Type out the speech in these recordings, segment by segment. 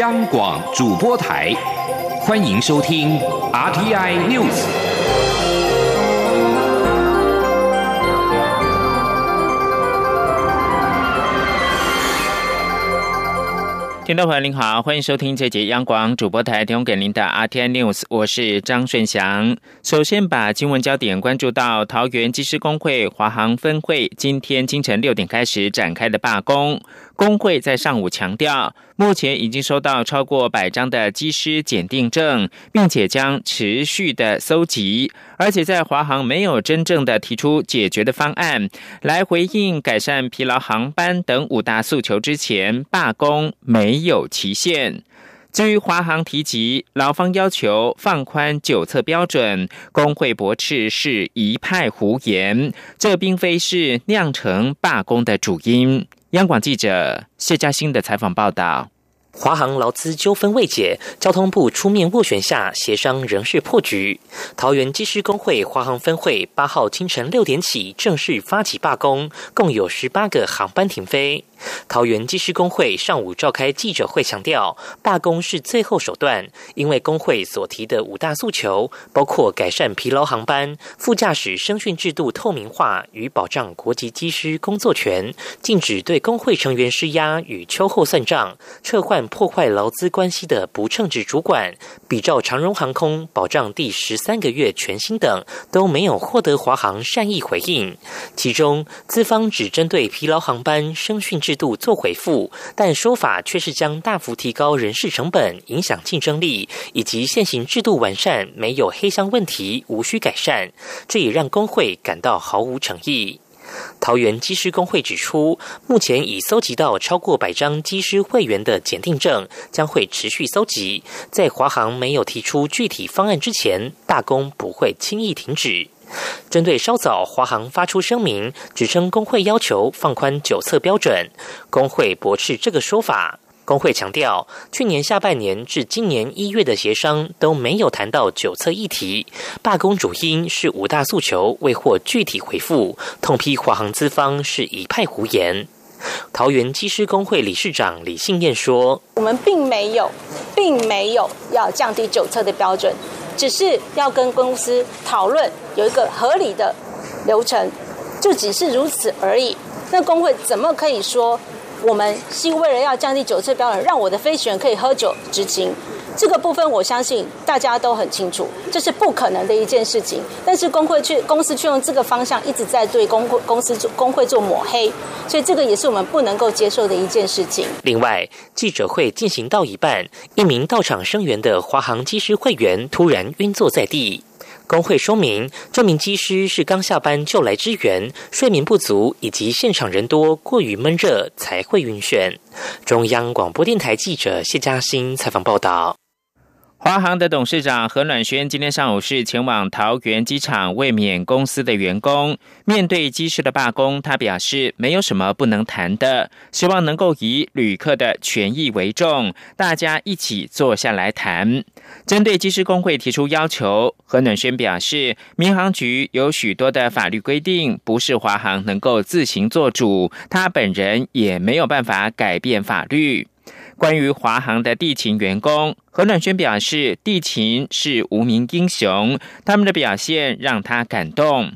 央广主播台，欢迎收听 RTI News。听众朋友您好，欢迎收听这节央广主播台提供给您的 RTI News，我是张顺祥。首先把新闻焦点关注到桃园机师工会华航分会，今天清晨六点开始展开的罢工。工会在上午强调，目前已经收到超过百张的机师检定证，并且将持续的搜集，而且在华航没有真正的提出解决的方案来回应改善疲劳航班等五大诉求之前，罢工没有期限。至于华航提及劳方要求放宽酒测标准，工会驳斥是一派胡言，这并非是酿成罢工的主因。央广记者谢嘉欣的采访报道。华航劳资纠纷未解，交通部出面斡旋下，协商仍是破局。桃园机师工会华航分会八号清晨六点起正式发起罢工，共有十八个航班停飞。桃园机师工会上午召开记者会，强调罢工是最后手段，因为工会所提的五大诉求，包括改善疲劳航班、副驾驶声讯制度透明化与保障国籍机师工作权、禁止对工会成员施压与秋后算账、撤换破坏劳资关系的不称职主管、比照长荣航空保障第十三个月全薪等，都没有获得华航善意回应。其中资方只针对疲劳航班声讯制度做回复，但说法却是将大幅提高人事成本，影响竞争力，以及现行制度完善没有黑箱问题，无需改善。这也让工会感到毫无诚意。桃园机师工会指出，目前已搜集到超过百张机师会员的检定证，将会持续搜集。在华航没有提出具体方案之前，大工不会轻易停止。针对稍早华航发出声明，指称工会要求放宽酒测标准，工会驳斥这个说法。工会强调，去年下半年至今年一月的协商都没有谈到九测议题，罢工主因是五大诉求未获具体回复，痛批华航资方是一派胡言。桃园机师工会理事长李信燕说：“我们并没有，并没有要降低九测的标准。”只是要跟公司讨论有一个合理的流程，就只是如此而已。那工会怎么可以说我们是为了要降低酒测标准，让我的飞行员可以喝酒执勤？这个部分我相信大家都很清楚，这是不可能的一件事情。但是工会却公司却用这个方向一直在对工会公司做工会做抹黑，所以这个也是我们不能够接受的一件事情。另外，记者会进行到一半，一名到场声援的华航机师会员突然晕坐在地。工会说明，这名技师是刚下班就来支援，睡眠不足以及现场人多过于闷热才会晕眩。中央广播电台记者谢嘉欣采访报道。华航的董事长何暖轩今天上午是前往桃园机场慰勉公司的员工。面对机师的罢工，他表示没有什么不能谈的，希望能够以旅客的权益为重，大家一起坐下来谈。针对机师工会提出要求，何暖轩表示，民航局有许多的法律规定，不是华航能够自行做主，他本人也没有办法改变法律。关于华航的地勤员工，何暖轩表示，地勤是无名英雄，他们的表现让他感动。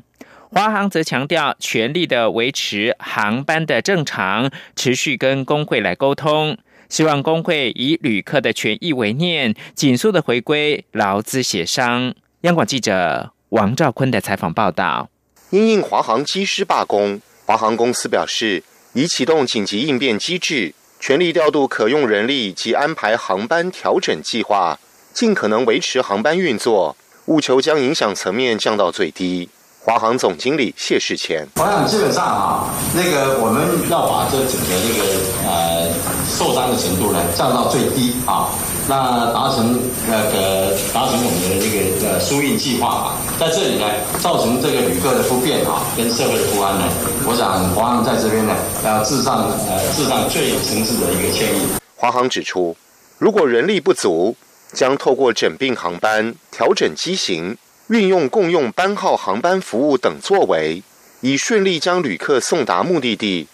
华航则强调，全力的维持航班的正常，持续跟工会来沟通，希望工会以旅客的权益为念，紧速的回归劳资协商。央广记者王兆坤的采访报道：，因应华航机师罢工，华航公司表示，已启动紧急应变机制。全力调度可用人力及安排航班调整计划，尽可能维持航班运作，务求将影响层面降到最低。华航总经理谢世前，我想基本上啊，那个我们要把这整个这个呃受伤的程度呢降到最低啊，那达成那个达成我们的这个呃输运计划啊，在这里呢造成这个旅客的不便啊，跟社会的不安呢，我想华航在这边呢要致上呃致上最诚挚的一个歉意。华航指出，如果人力不足，将透过整并航班、调整机型。运用共用班号航班服务等作为，以顺利将旅客送达目的地。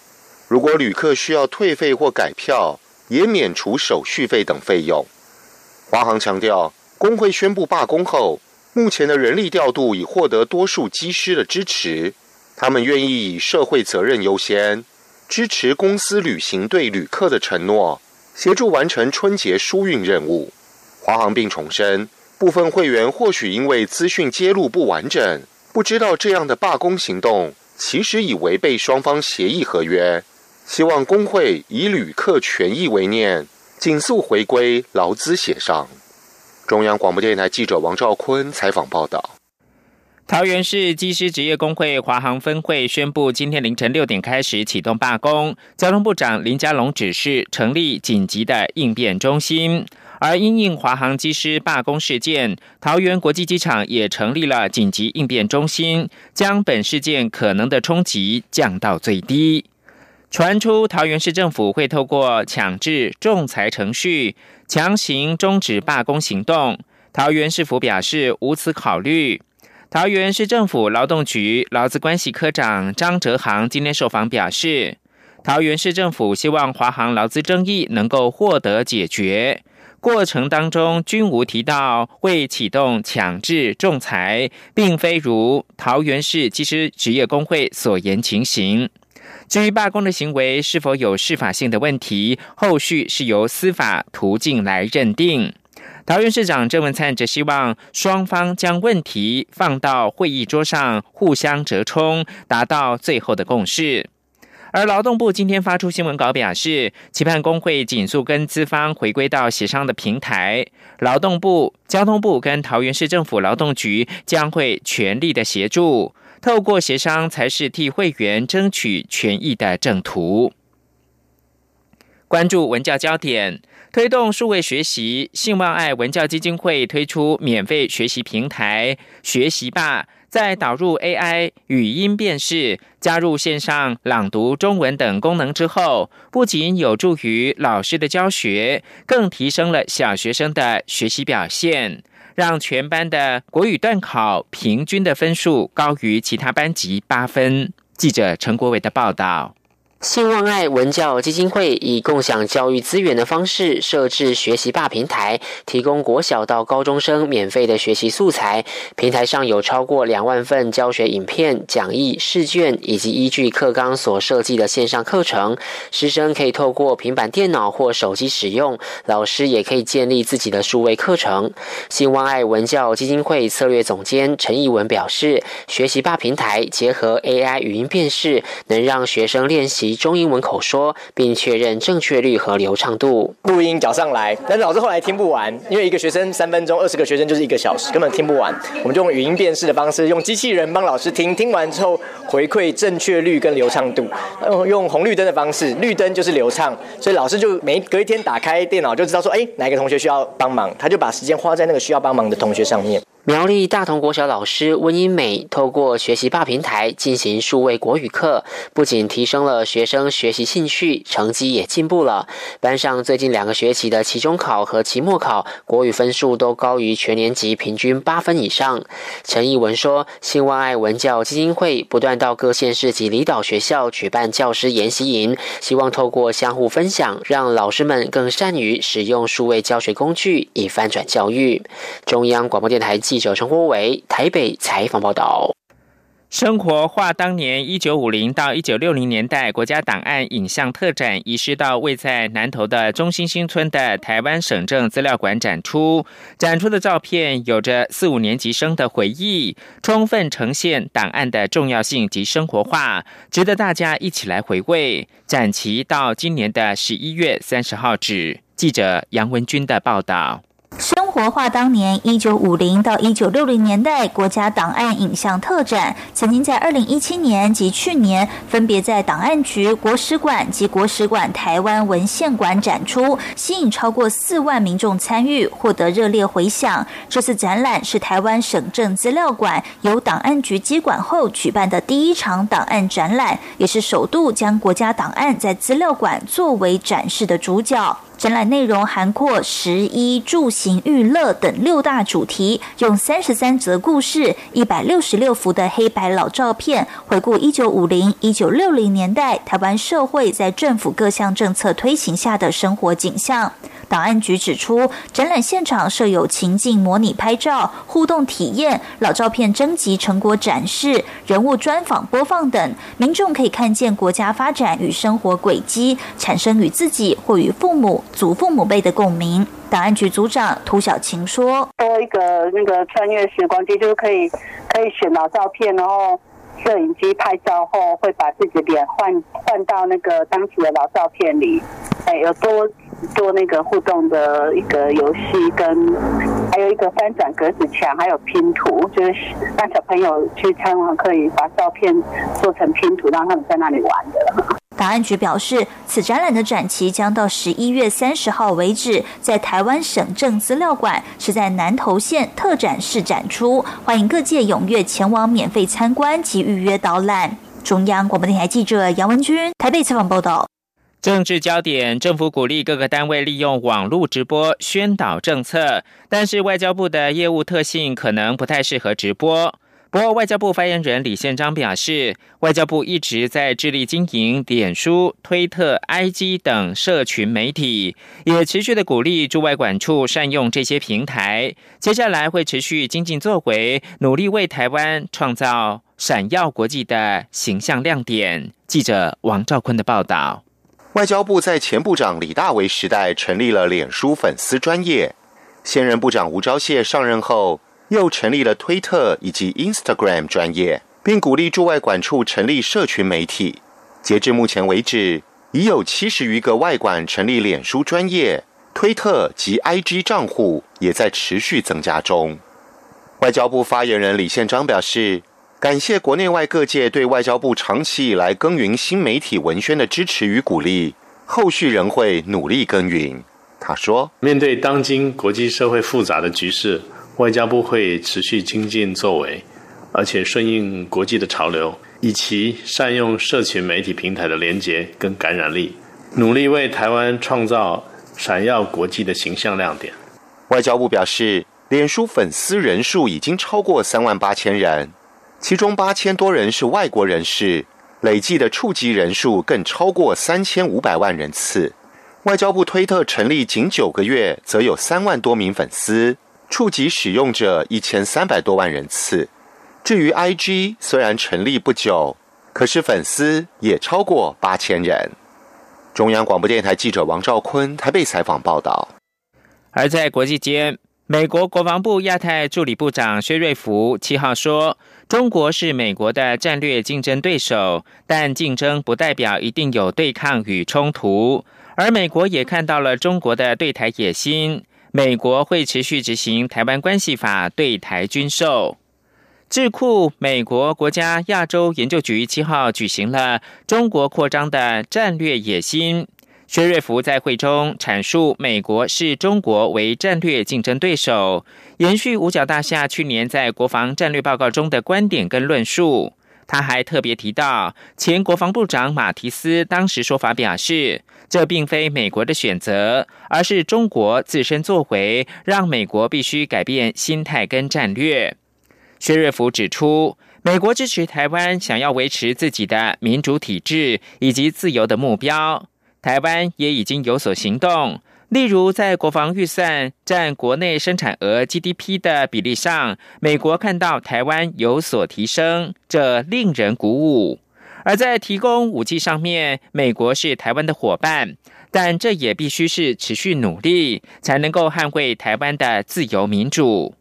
如果旅客需要退费或改票，也免除手续费等费用。华航强调，工会宣布罢工后，目前的人力调度已获得多数机师的支持，他们愿意以社会责任优先，支持公司履行对旅客的承诺，协助完成春节疏运任务。华航并重申，部分会员或许因为资讯揭露不完整，不知道这样的罢工行动其实已违背双方协议合约。希望工会以旅客权益为念，紧速回归劳资协商。中央广播电台记者王兆坤采访报道。桃园市机师职业工会华航分会宣布，今天凌晨六点开始启动罢工。交通部长林佳龙指示成立紧急的应变中心。而因应华航机师罢工事件，桃园国际机场也成立了紧急应变中心，将本事件可能的冲击降到最低。传出桃园市政府会透过强制仲裁程序强行终止罢工行动，桃园市府表示无此考虑。桃园市政府劳动局劳资关系科长张哲航今天受访表示，桃园市政府希望华航劳资争议能够获得解决。过程当中均无提到会启动强制仲裁，并非如桃园市技师职业工会所言情形。至于罢工的行为是否有司法性的问题，后续是由司法途径来认定。桃园市长郑文灿则希望双方将问题放到会议桌上，互相折冲，达到最后的共识。而劳动部今天发出新闻稿表示，期盼工会紧速跟资方回归到协商的平台。劳动部、交通部跟桃园市政府劳动局将会全力的协助，透过协商才是替会员争取权益的正途。关注文教焦点，推动数位学习，信望爱文教基金会推出免费学习平台“学习吧”。在导入 AI 语音辨识、加入线上朗读中文等功能之后，不仅有助于老师的教学，更提升了小学生的学习表现，让全班的国语段考平均的分数高于其他班级八分。记者陈国伟的报道。信望爱文教基金会以共享教育资源的方式设置学习霸平台，提供国小到高中生免费的学习素材。平台上有超过两万份教学影片、讲义、试卷，以及依据课纲所设计的线上课程。师生可以透过平板电脑或手机使用，老师也可以建立自己的数位课程。信望爱文教基金会策略总监陈义文表示，学习霸平台结合 AI 语音辨识，能让学生练习。中英文口说，并确认正确率和流畅度。录音缴上来，但是老师后来听不完，因为一个学生三分钟，二十个学生就是一个小时，根本听不完。我们就用语音辨识的方式，用机器人帮老师听，听完之后回馈正确率跟流畅度。用用红绿灯的方式，绿灯就是流畅，所以老师就每隔一天打开电脑就知道说，哎，哪个同学需要帮忙，他就把时间花在那个需要帮忙的同学上面。苗栗大同国小老师温英美透过学习霸平台进行数位国语课，不仅提升了学生学习兴趣，成绩也进步了。班上最近两个学期的期中考和期末考国语分数都高于全年级平均八分以上。陈义文说：“新万爱文教基金会不断到各县市及离岛学校举办教师研习营，希望透过相互分享，让老师们更善于使用数位教学工具，以翻转教育。”中央广播电台。记者陈国伟台北采访报道。生活化当年一九五零到一九六零年代国家档案影像特展移师到位在南投的中心新村的台湾省政资料馆展出，展出的照片有着四五年级生的回忆，充分呈现档案的重要性及生活化，值得大家一起来回味。展期到今年的十一月三十号止。记者杨文军的报道。活化当年一九五零到一九六零年代国家档案影像特展，曾经在二零一七年及去年分别在档案局、国史馆及国史馆台湾文献馆展出，吸引超过四万民众参与，获得热烈回响。这次展览是台湾省政资料馆由档案局接管后举办的第一场档案展览，也是首度将国家档案在资料馆作为展示的主角。展览内容涵括食衣住行娱乐等六大主题，用三十三则故事、一百六十六幅的黑白老照片，回顾一九五零、一九六零年代台湾社会在政府各项政策推行下的生活景象。档案局指出，展览现场设有情境模拟拍照、互动体验、老照片征集成果展示、人物专访播放等，民众可以看见国家发展与生活轨迹，产生与自己或与父母、祖父母辈的共鸣。档案局组长涂小琴说：“多一个那个穿越时光机，就是可以可以选老照片，然后摄影机拍照后，会把自己的脸换换到那个当时的老照片里，哎，有多。”做那个互动的一个游戏，跟还有一个翻转格子墙，还有拼图，就是让小朋友去参观，可以把照片做成拼图，让他们在那里玩的。档案局表示，此展览的展期将到十一月三十号为止，在台湾省政资料馆是在南投县特展室展出，欢迎各界踊跃前往免费参观及预约导览。中央广播电台记者杨文君台北采访报道。政治焦点，政府鼓励各个单位利用网络直播宣导政策，但是外交部的业务特性可能不太适合直播。不过，外交部发言人李宪章表示，外交部一直在致力经营脸书、推特、IG 等社群媒体，也持续的鼓励驻外管处善用这些平台。接下来会持续精进作为，努力为台湾创造闪耀国际的形象亮点。记者王兆坤的报道。外交部在前部长李大为时代成立了脸书粉丝专业，现任部长吴钊燮上任后又成立了推特以及 Instagram 专业，并鼓励驻外管处成立社群媒体。截至目前为止，已有七十余个外馆成立脸书专业、推特及 IG 账户，也在持续增加中。外交部发言人李宪章表示。感谢国内外各界对外交部长期以来耕耘新媒体文宣的支持与鼓励，后续仍会努力耕耘。他说：“面对当今国际社会复杂的局势，外交部会持续精进作为，而且顺应国际的潮流，以其善用社群媒体平台的连结跟感染力，努力为台湾创造闪耀国际的形象亮点。”外交部表示，脸书粉丝人数已经超过三万八千人。其中八千多人是外国人士，累计的触及人数更超过三千五百万人次。外交部推特成立仅九个月，则有三万多名粉丝，触及使用者一千三百多万人次。至于 IG，虽然成立不久，可是粉丝也超过八千人。中央广播电台记者王兆坤台北采访报道。而在国际间。美国国防部亚太助理部长薛瑞福七号说：“中国是美国的战略竞争对手，但竞争不代表一定有对抗与冲突。而美国也看到了中国的对台野心，美国会持续执行《台湾关系法》对台军售。”智库美国国家亚洲研究局七号举行了中国扩张的战略野心。薛瑞福在会中阐述，美国视中国为战略竞争对手，延续五角大厦去年在国防战略报告中的观点跟论述。他还特别提到，前国防部长马提斯当时说法表示，这并非美国的选择，而是中国自身作为，让美国必须改变心态跟战略。薛瑞福指出，美国支持台湾想要维持自己的民主体制以及自由的目标。台湾也已经有所行动，例如在国防预算占国内生产额 GDP 的比例上，美国看到台湾有所提升，这令人鼓舞；而在提供武器上面，美国是台湾的伙伴，但这也必须是持续努力，才能够捍卫台湾的自由民主。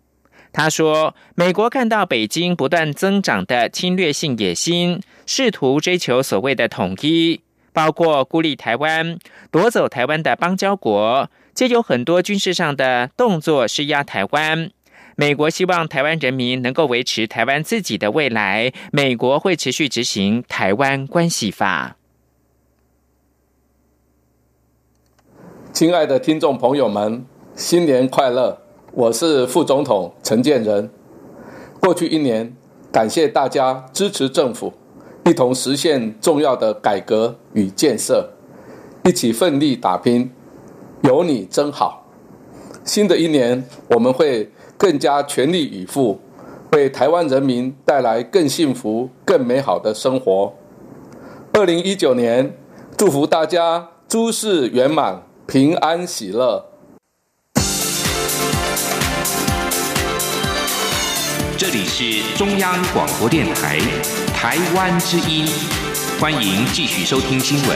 他说，美国看到北京不断增长的侵略性野心，试图追求所谓的统一。包括孤立台湾、夺走台湾的邦交国，皆有很多军事上的动作施压台湾。美国希望台湾人民能够维持台湾自己的未来，美国会持续执行《台湾关系法》。亲爱的听众朋友们，新年快乐！我是副总统陈建仁。过去一年，感谢大家支持政府。一同实现重要的改革与建设，一起奋力打拼，有你真好。新的一年，我们会更加全力以赴，为台湾人民带来更幸福、更美好的生活。二零一九年，祝福大家诸事圆满、平安喜乐。里是中央广播电台台湾之音，欢迎继续收听新闻。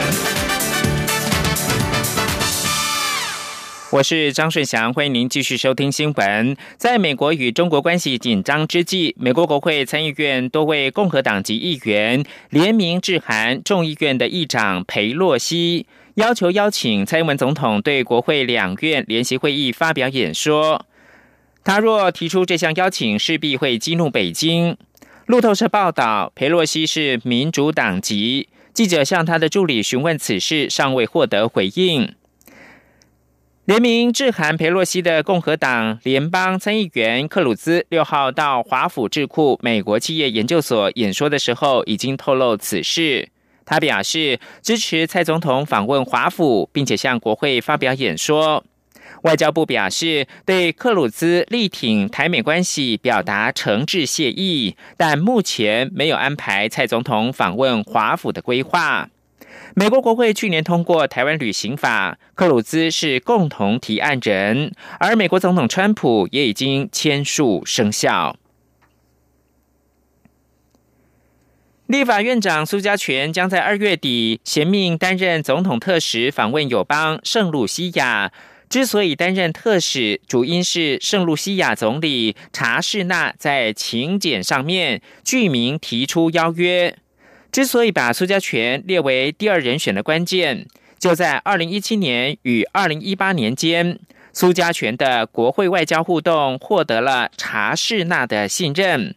我是张顺祥，欢迎您继续收听新闻。在美国与中国关系紧张之际，美国国会参议院多位共和党籍议员联名致函众议院的议长裴洛西，要求邀请蔡英文总统对国会两院联席会议发表演说。他若提出这项邀请，势必会激怒北京。路透社报道，佩洛西是民主党籍。记者向他的助理询问此事，尚未获得回应。联名致函佩洛西的共和党联邦参议员克鲁兹六号到华府智库美国企业研究所演说的时候，已经透露此事。他表示支持蔡总统访问华府，并且向国会发表演说。外交部表示，对克鲁兹力挺台美关系表达诚挚谢意，但目前没有安排蔡总统访问华府的规划。美国国会去年通过《台湾旅行法》，克鲁兹是共同提案人，而美国总统川普也已经签署生效。立法院长苏家全将在二月底衔命担任总统特使，访问友邦圣路西亚。之所以担任特使，主因是圣露西亚总理查士纳在请柬上面具名提出邀约。之所以把苏家全列为第二人选的关键，就在二零一七年与二零一八年间，苏家全的国会外交互动获得了查士纳的信任。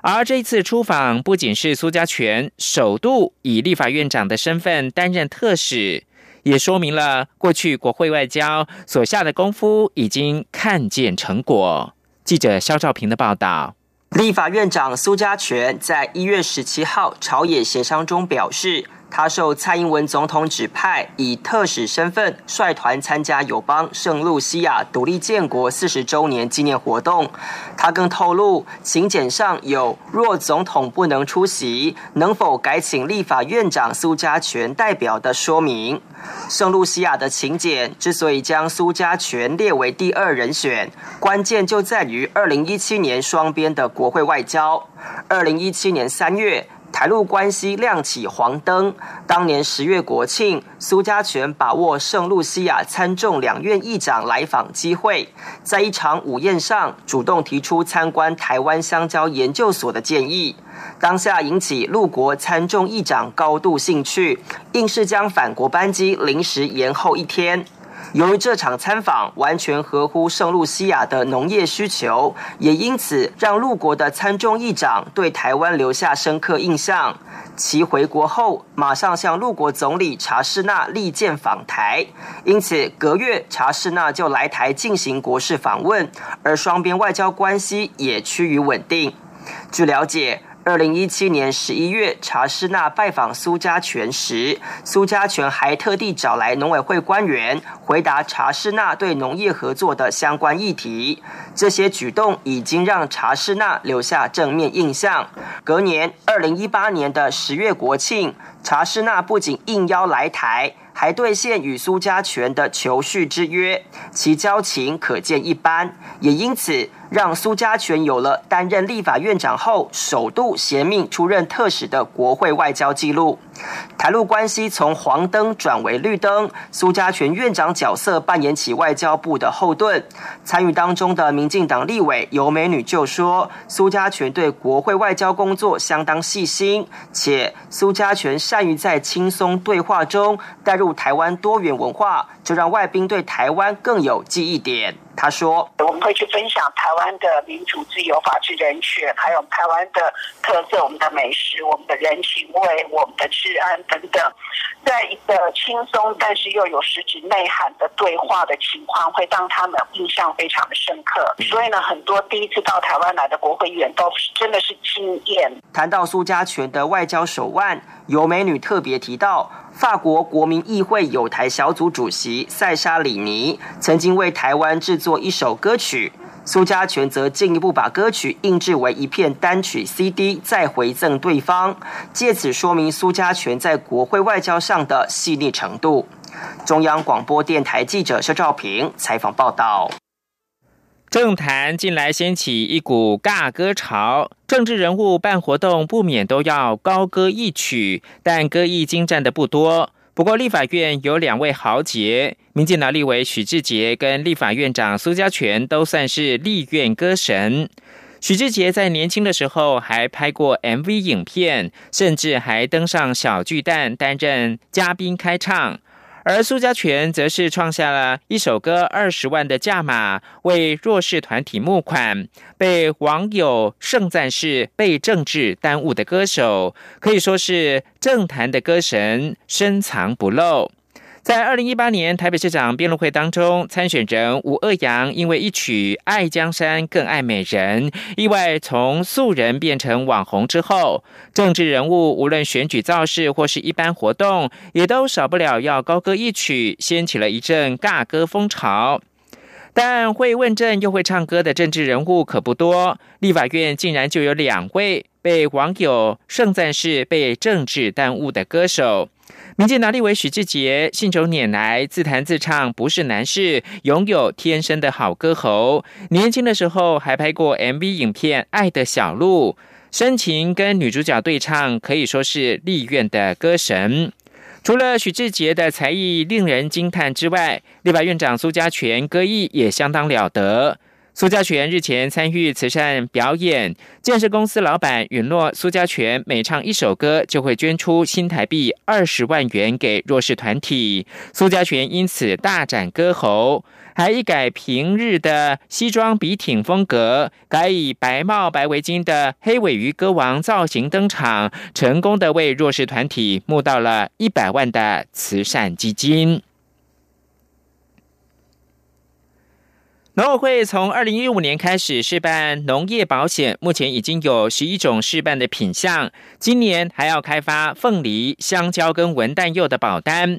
而这次出访，不仅是苏家全首度以立法院长的身份担任特使。也说明了过去国会外交所下的功夫已经看见成果。记者肖兆平的报道。立法院长苏家全在一月十七号朝野协商中表示。他受蔡英文总统指派，以特使身份率团参加友邦圣露西亚独立建国四十周年纪念活动。他更透露，请柬上有若总统不能出席，能否改请立法院长苏家全代表的说明。圣露西亚的请柬之所以将苏家全列为第二人选，关键就在于二零一七年双边的国会外交。二零一七年三月。台陆关系亮起黄灯。当年十月国庆，苏家全把握圣露西亚参众两院议长来访机会，在一场午宴上主动提出参观台湾香蕉研究所的建议，当下引起陆国参众议长高度兴趣，硬是将返国班机临时延后一天。由于这场参访完全合乎圣露西亚的农业需求，也因此让陆国的参众议长对台湾留下深刻印象。其回国后，马上向陆国总理查士纳力荐访台，因此隔月查士纳就来台进行国事访问，而双边外交关系也趋于稳定。据了解。二零一七年十一月，查士纳拜访苏家全时，苏家全还特地找来农委会官员回答查士纳对农业合作的相关议题。这些举动已经让查士纳留下正面印象。隔年，二零一八年的十月国庆，查士纳不仅应邀来台。还兑现与苏家全的求续之约，其交情可见一斑，也因此让苏家全有了担任立法院长后首度衔命出任特使的国会外交记录。台陆关系从黄灯转为绿灯，苏家全院长角色扮演起外交部的后盾。参与当中的民进党立委尤美女就说，苏家全对国会外交工作相当细心，且苏家全善于在轻松对话中带入台湾多元文化，就让外宾对台湾更有记忆点。他说：“我们会去分享台湾的民主、自由、法治、人权，还有台湾的特色、我们的美食、我们的人情味、我们的治安等等，在一个轻松但是又有实质内涵的对话的情况，会让他们印象非常的深刻。所以呢，很多第一次到台湾来的国会议员都真的是惊艳。”谈到苏家全的外交手腕，有美女特别提到。法国国民议会有台小组主席塞沙里尼曾经为台湾制作一首歌曲，苏家全则进一步把歌曲印制为一片单曲 CD，再回赠对方，借此说明苏家全在国会外交上的细腻程度。中央广播电台记者肖兆平采访报道。政坛近来掀起一股尬歌潮，政治人物办活动不免都要高歌一曲，但歌艺精湛的不多。不过立法院有两位豪杰，民进党立委许志杰跟立法院长苏家全都算是立院歌神。许志杰在年轻的时候还拍过 MV 影片，甚至还登上小巨蛋担任嘉宾开唱。而苏家全则是创下了一首歌二十万的价码，为弱势团体募款，被网友盛赞是被政治耽误的歌手，可以说是政坛的歌神，深藏不露。在二零一八年台北市长辩论会当中，参选人吴鄂阳因为一曲《爱江山更爱美人》，意外从素人变成网红之后，政治人物无论选举造势或是一般活动，也都少不了要高歌一曲，掀起了一阵尬歌风潮。但会问政又会唱歌的政治人物可不多，立法院竟然就有两位被网友盛赞是被政治耽误的歌手。民进党立委许志杰信手拈来，自弹自唱不是难事，拥有天生的好歌喉。年轻的时候还拍过 MV 影片《爱的小路》，深情跟女主角对唱，可以说是立院的歌神。除了许志杰的才艺令人惊叹之外，立法院长苏家全歌艺也相当了得。苏家全日前参与慈善表演，建设公司老板允诺苏家全每唱一首歌就会捐出新台币二十万元给弱势团体。苏家全因此大展歌喉，还一改平日的西装笔挺风格，改以白帽白围巾的黑尾鱼歌王造型登场，成功的为弱势团体募到了一百万的慈善基金。农委会从二零一五年开始试办农业保险，目前已经有十一种试办的品项。今年还要开发凤梨、香蕉跟文旦柚的保单。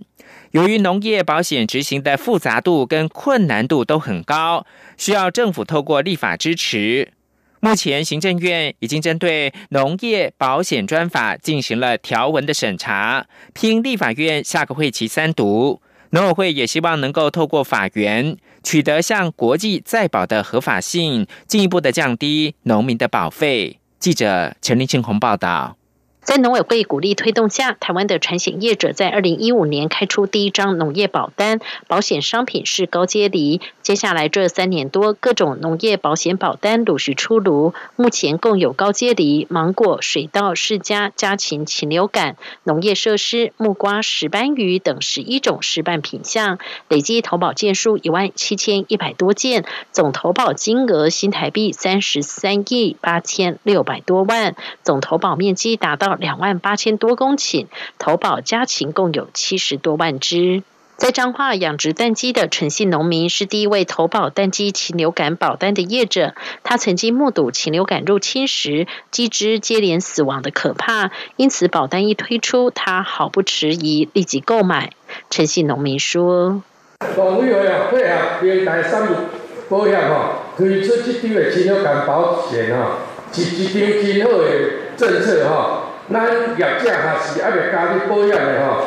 由于农业保险执行的复杂度跟困难度都很高，需要政府透过立法支持。目前行政院已经针对农业保险专法进行了条文的审查，拼立法院下个会期三读。农委会也希望能够透过法援取得向国际再保的合法性，进一步的降低农民的保费。记者陈立庆红报道。在农委会鼓励推动下，台湾的产险业者在二零一五年开出第一张农业保单，保险商品是高阶梨。接下来这三年多，各种农业保险保单陆续出炉，目前共有高阶梨、芒果、水稻、释迦、家禽、禽流感、农业设施、木瓜、石斑鱼等十一种示范品项，累计投保件数一万七千一百多件，总投保金额新台币三十三亿八千六百多万，总投保面积达到。两万八千多公顷，投保家禽共有七十多万只。在彰化养殖蛋鸡的陈姓农民是第一位投保蛋鸡禽流感保单的业者。他曾经目睹禽流感入侵时鸡只接连死亡的可怕，因此保单一推出，他毫不迟疑立即购买。陈姓农民说：“农委会啊配合连带三物保险吼，推出这张的禽流感保险吼，是一张真好的政策吼。”咱业者还是爱未加入保险的吼，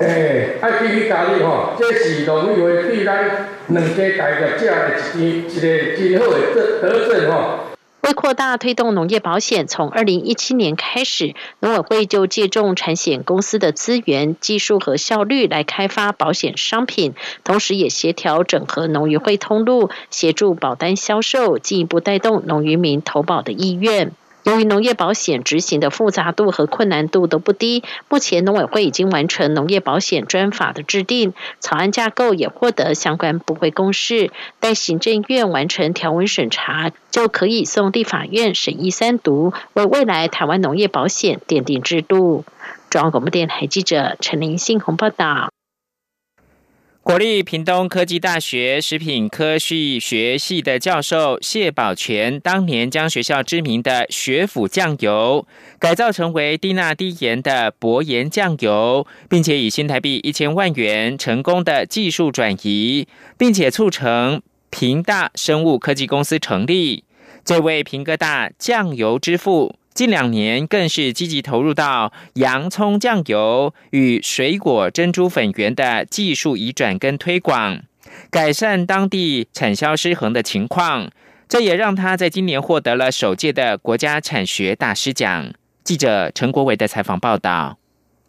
诶，爱继续加入吼，这是农委会对咱两家大业者的一一个真好的德德政吼。为扩大推动农业保险，从二零一七年开始，农委会就借重产险公司的资源、技术和效率来开发保险商品，同时也协调整合农渔会通路，协助保单销售，进一步带动农渔民投保的意愿。由于农业保险执行的复杂度和困难度都不低，目前农委会已经完成农业保险专法的制定，草案架构也获得相关部会公示，待行政院完成条文审查，就可以送立法院审议三读，为未来台湾农业保险奠定制度。中央广播电台记者陈林信宏报道。国立屏东科技大学食品科技学系的教授谢宝全，当年将学校知名的学府酱油改造成为低钠低盐的薄盐酱油，并且以新台币一千万元成功的技术转移，并且促成平大生物科技公司成立。这位平哥大酱油之父。近两年更是积极投入到洋葱酱油与水果珍珠粉圆的技术移转跟推广，改善当地产销失衡的情况。这也让他在今年获得了首届的国家产学大师奖。记者陈国伟的采访报道。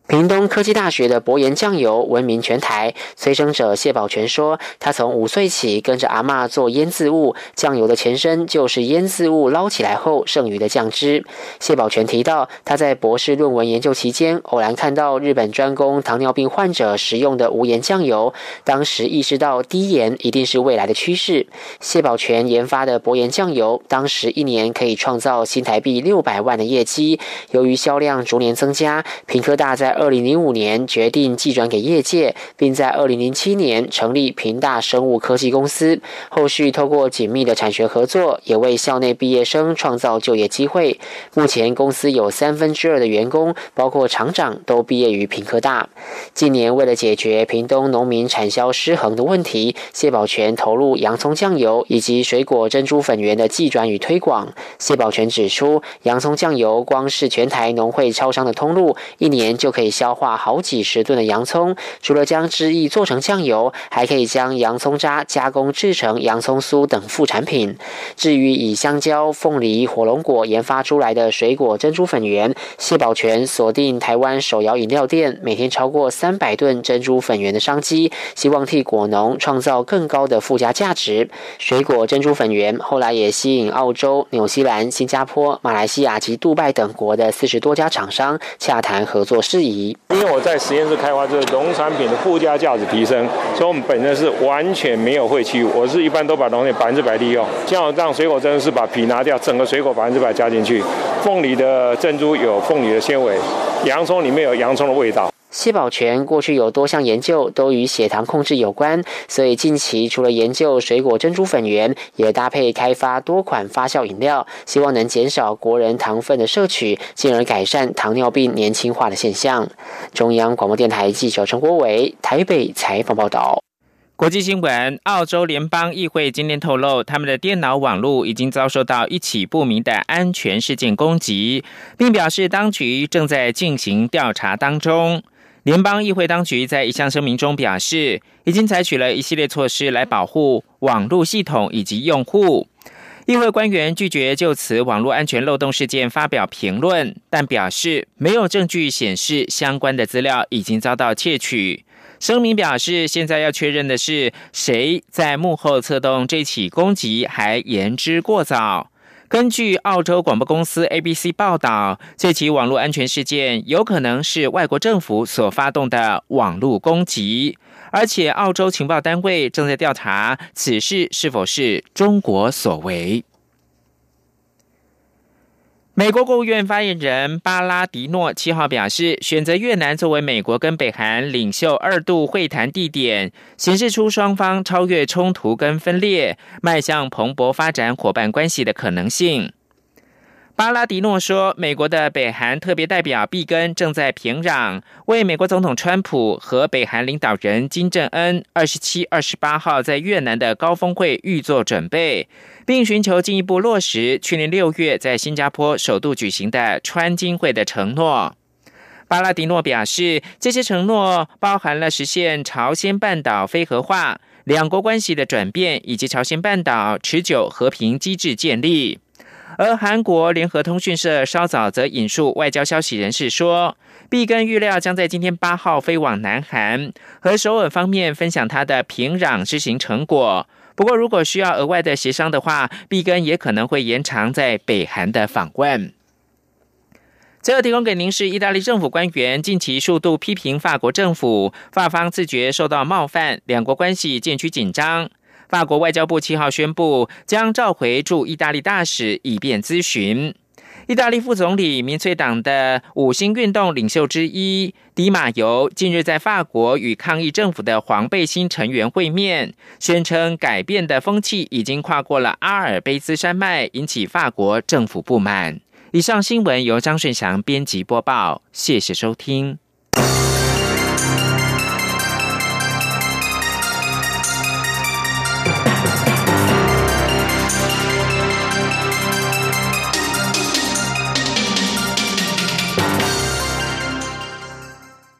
屏东科技大学的博研酱油闻名全台。催生者谢宝全说，他从五岁起跟着阿妈做腌渍物，酱油的前身就是腌渍物捞起来后剩余的酱汁。谢宝全提到，他在博士论文研究期间，偶然看到日本专攻糖尿病患者食用的无盐酱油，当时意识到低盐一定是未来的趋势。谢宝全研发的博研酱油，当时一年可以创造新台币六百万的业绩。由于销量逐年增加，平科大在二零零五年决定寄转给业界，并在二零零七年成立平大生物科技公司。后续透过紧密的产学合作，也为校内毕业生创造就业机会。目前公司有三分之二的员工，包括厂长，都毕业于平科大。近年为了解决屏东农民产销失衡的问题，谢宝全投入洋葱酱油以及水果珍珠粉圆的寄转与推广。谢宝全指出，洋葱酱油光是全台农会超商的通路，一年就可以。消化好几十吨的洋葱，除了将汁液做成酱油，还可以将洋葱渣加工制成洋葱酥等副产品。至于以香蕉、凤梨、火龙果研发出来的水果珍珠粉圆，谢宝全锁定台湾手摇饮料店每天超过三百吨珍珠粉圆的商机，希望替果农创造更高的附加价值。水果珍珠粉圆后来也吸引澳洲、纽西兰、新加坡、马来西亚及杜拜等国的四十多家厂商洽谈合作事宜。因为我在实验室开发这个农产品的附加价值提升，所以我们本身是完全没有废弃物。我是一般都把农业百分之百利用，像我让水果真的是把皮拿掉，整个水果百分之百加进去。凤梨的珍珠有凤梨的纤维，洋葱里面有洋葱的味道。谢宝全过去有多项研究都与血糖控制有关，所以近期除了研究水果珍珠粉圆，也搭配开发多款发酵饮料，希望能减少国人糖分的摄取，进而改善糖尿病年轻化的现象。中央广播电台记者陈国伟台北采访报道。国际新闻：澳洲联邦议会今天透露，他们的电脑网络已经遭受到一起不明的安全事件攻击，并表示当局正在进行调查当中。联邦议会当局在一项声明中表示，已经采取了一系列措施来保护网络系统以及用户。议会官员拒绝就此网络安全漏洞事件发表评论，但表示没有证据显示相关的资料已经遭到窃取。声明表示，现在要确认的是谁在幕后策动这起攻击，还言之过早。根据澳洲广播公司 ABC 报道，这起网络安全事件有可能是外国政府所发动的网络攻击，而且澳洲情报单位正在调查此事是否是中国所为。美国国务院发言人巴拉迪诺七号表示，选择越南作为美国跟北韩领袖二度会谈地点，显示出双方超越冲突跟分裂，迈向蓬勃发展伙伴关系的可能性。巴拉迪诺说，美国的北韩特别代表毕根正在平壤为美国总统川普和北韩领导人金正恩二十七、二十八号在越南的高峰会预做准备。并寻求进一步落实去年六月在新加坡首度举行的川金会的承诺。巴拉迪诺表示，这些承诺包含了实现朝鲜半岛非核化、两国关系的转变，以及朝鲜半岛持久和平机制建立。而韩国联合通讯社稍早则引述外交消息人士说，毕根预料将在今天八号飞往南韩，和首尔方面分享他的平壤之行成果。不过，如果需要额外的协商的话，毕根也可能会延长在北韩的访问。最后提供给您是意大利政府官员近期数度批评法国政府，法方自觉受到冒犯，两国关系渐趋紧张。法国外交部七号宣布将召回驻意大利大使，以便咨询。意大利副总理民粹党的五星运动领袖之一迪马尤近日在法国与抗议政府的黄背心成员会面，宣称改变的风气已经跨过了阿尔卑斯山脉，引起法国政府不满。以上新闻由张顺祥编辑播报，谢谢收听。